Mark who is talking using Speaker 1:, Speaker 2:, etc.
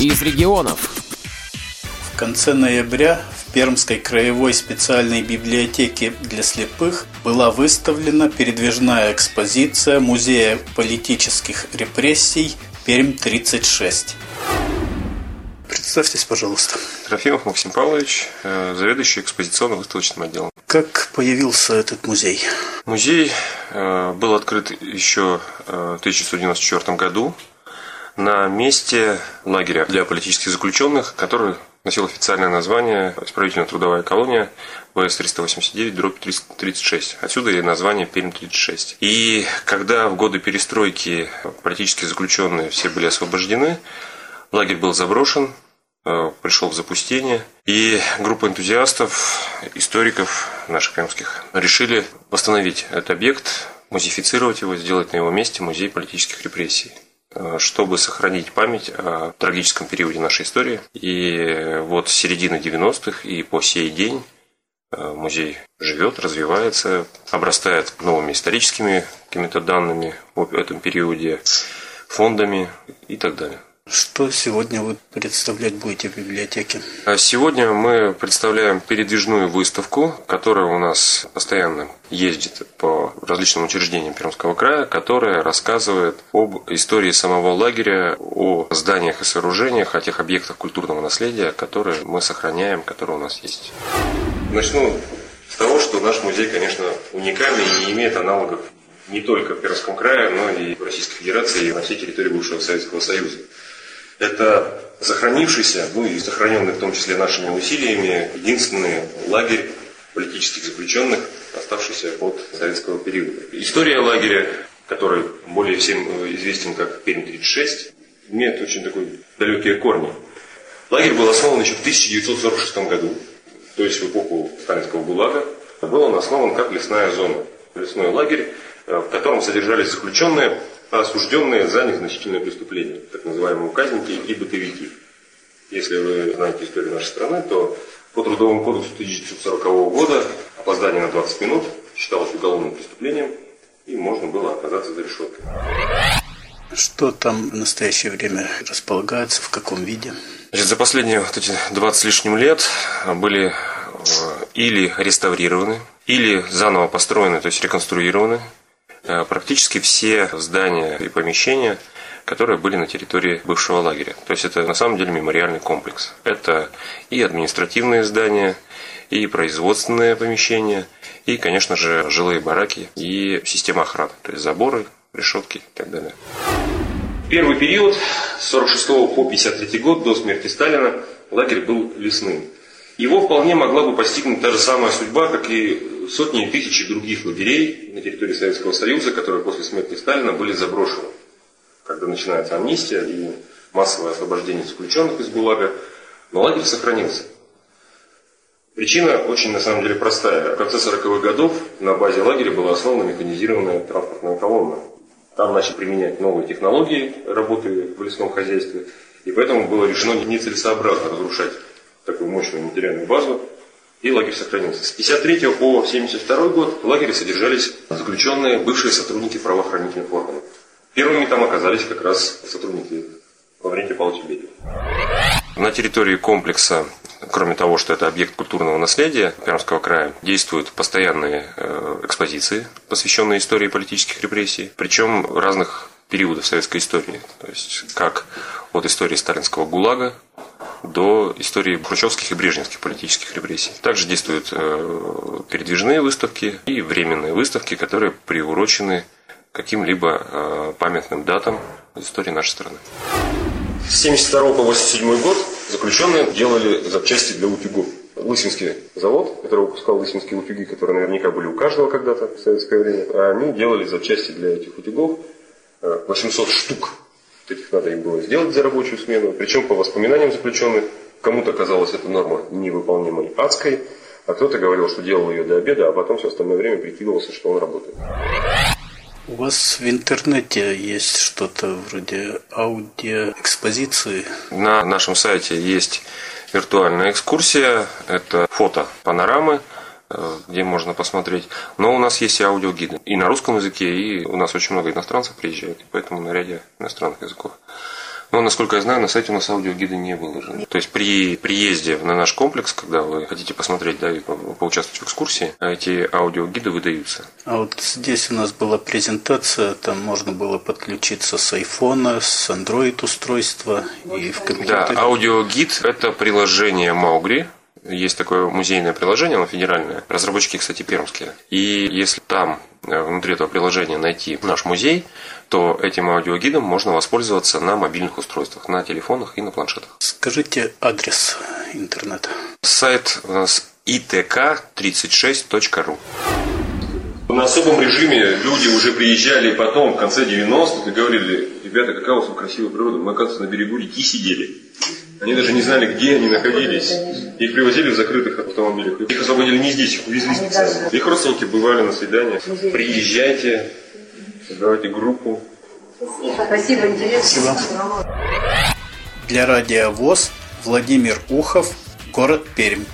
Speaker 1: из регионов.
Speaker 2: В конце ноября в Пермской краевой специальной библиотеке для слепых была выставлена передвижная экспозиция Музея политических репрессий Пермь-36. Представьтесь, пожалуйста.
Speaker 3: Трофимов Максим Павлович, э, заведующий экспозиционно-выставочным отделом.
Speaker 2: Как появился этот музей?
Speaker 3: Музей э, был открыт еще э, в 1994 году на месте лагеря для политических заключенных, который носил официальное название «Исправительно-трудовая колония ВС-389, дробь 36». Отсюда и название Пермь-36. И когда в годы перестройки политические заключенные все были освобождены, лагерь был заброшен, э, пришел в запустение, и группа энтузиастов, историков наших пермских решили восстановить этот объект, музифицировать его, сделать на его месте музей политических репрессий. Э, чтобы сохранить память о трагическом периоде нашей истории. И вот с середины 90-х и по сей день э, музей живет, развивается, обрастает новыми историческими какими-то данными об этом периоде, фондами и так далее.
Speaker 2: Что сегодня вы представлять будете в библиотеке?
Speaker 3: А сегодня мы представляем передвижную выставку, которая у нас постоянно ездит по различным учреждениям Пермского края, которая рассказывает об истории самого лагеря, о зданиях и сооружениях, о тех объектах культурного наследия, которые мы сохраняем, которые у нас есть. Начну с того, что наш музей, конечно, уникальный и не имеет аналогов не только в Пермском крае, но и в Российской Федерации и на всей территории бывшего Советского Союза. Это сохранившийся, ну и сохраненный в том числе нашими усилиями, единственный лагерь политических заключенных, оставшийся от советского периода. История лагеря, который более всем известен как Пермь-36, имеет очень такой далекие корни. Лагерь был основан еще в 1946 году, то есть в эпоху сталинского ГУЛАГа. Был он основан как лесная зона, лесной лагерь, в котором содержались заключенные, осужденные за незначительное преступление, так называемые указники и бытовики. Если вы знаете историю нашей страны, то по Трудовому кодексу 1940 года опоздание на 20 минут считалось уголовным преступлением, и можно было оказаться за решеткой.
Speaker 2: Что там в настоящее время располагается, в каком виде?
Speaker 3: Значит, за последние вот эти 20 с лишним лет были э, или реставрированы, или заново построены, то есть реконструированы практически все здания и помещения, которые были на территории бывшего лагеря. То есть это на самом деле мемориальный комплекс. Это и административные здания, и производственные помещения, и, конечно же, жилые бараки и система охраны, то есть заборы, решетки и так далее. Первый период, с 46 по 53 год, до смерти Сталина, лагерь был лесным. Его вполне могла бы постигнуть та же самая судьба, как и сотни и тысячи других лагерей на территории Советского Союза, которые после смерти Сталина были заброшены. Когда начинается амнистия и массовое освобождение заключенных из ГУЛАГа, но лагерь сохранился. Причина очень на самом деле простая. В конце 40-х годов на базе лагеря была основана механизированная транспортная колонна. Там начали применять новые технологии работы в лесном хозяйстве, и поэтому было решено нецелесообразно разрушать такую мощную материальную базу, и лагерь сохранился. С 53 по 72 год в лагере содержались заключенные, бывшие сотрудники правоохранительных органов. Первыми там оказались как раз сотрудники Лаврентия Павловича Берия. На территории комплекса, кроме того, что это объект культурного наследия Пермского края, действуют постоянные э, экспозиции, посвященные истории политических репрессий, причем разных периодов советской истории. То есть как от истории сталинского ГУЛАГа до истории хрущевских и брежневских политических репрессий. Также действуют э, передвижные выставки и временные выставки, которые приурочены каким-либо э, памятным датам из истории нашей страны. С 1972 по 1987 год заключенные делали запчасти для утюгов. Лысинский завод, который выпускал лысинские утюги, которые наверняка были у каждого когда-то в советское время, они делали запчасти для этих утюгов 800 э, штук этих надо им было сделать за рабочую смену. Причем по воспоминаниям заключенных, кому-то казалось эта норма невыполнимой адской, а кто-то говорил, что делал ее до обеда, а потом все остальное время прикидывался, что он работает.
Speaker 2: У вас в интернете есть что-то вроде аудиоэкспозиции?
Speaker 3: На нашем сайте есть виртуальная экскурсия. Это фото панорамы где можно посмотреть. Но у нас есть и аудиогиды и на русском языке, и у нас очень много иностранцев приезжает, и поэтому на ряде иностранных языков. Но, насколько я знаю, на сайте у нас аудиогиды не выложены. То есть при приезде на наш комплекс, когда вы хотите посмотреть, да, и поучаствовать в экскурсии, эти аудиогиды выдаются.
Speaker 2: А вот здесь у нас была презентация, там можно было подключиться с айфона, с Android устройства и в компьютере.
Speaker 3: Да, аудиогид – это приложение Маугри, есть такое музейное приложение, оно федеральное. Разработчики, кстати, пермские. И если там э, внутри этого приложения найти наш музей, то этим аудиогидом можно воспользоваться на мобильных устройствах, на телефонах и на планшетах.
Speaker 2: Скажите адрес интернета.
Speaker 3: Сайт у нас itk36.ru на особом режиме люди уже приезжали потом, в конце 90-х, и говорили, ребята, какая у вас красивая природа, мы, оказывается, на берегу реки сидели. Они даже не знали, где они находились. Их привозили в закрытых автомобилях. Их освободили не здесь, их увезли специально. Их родственники бывали на свиданиях. Приезжайте, создавайте группу.
Speaker 1: Спасибо, интересно. Спасибо.
Speaker 2: Для радиовоз Владимир Ухов, город Пермь.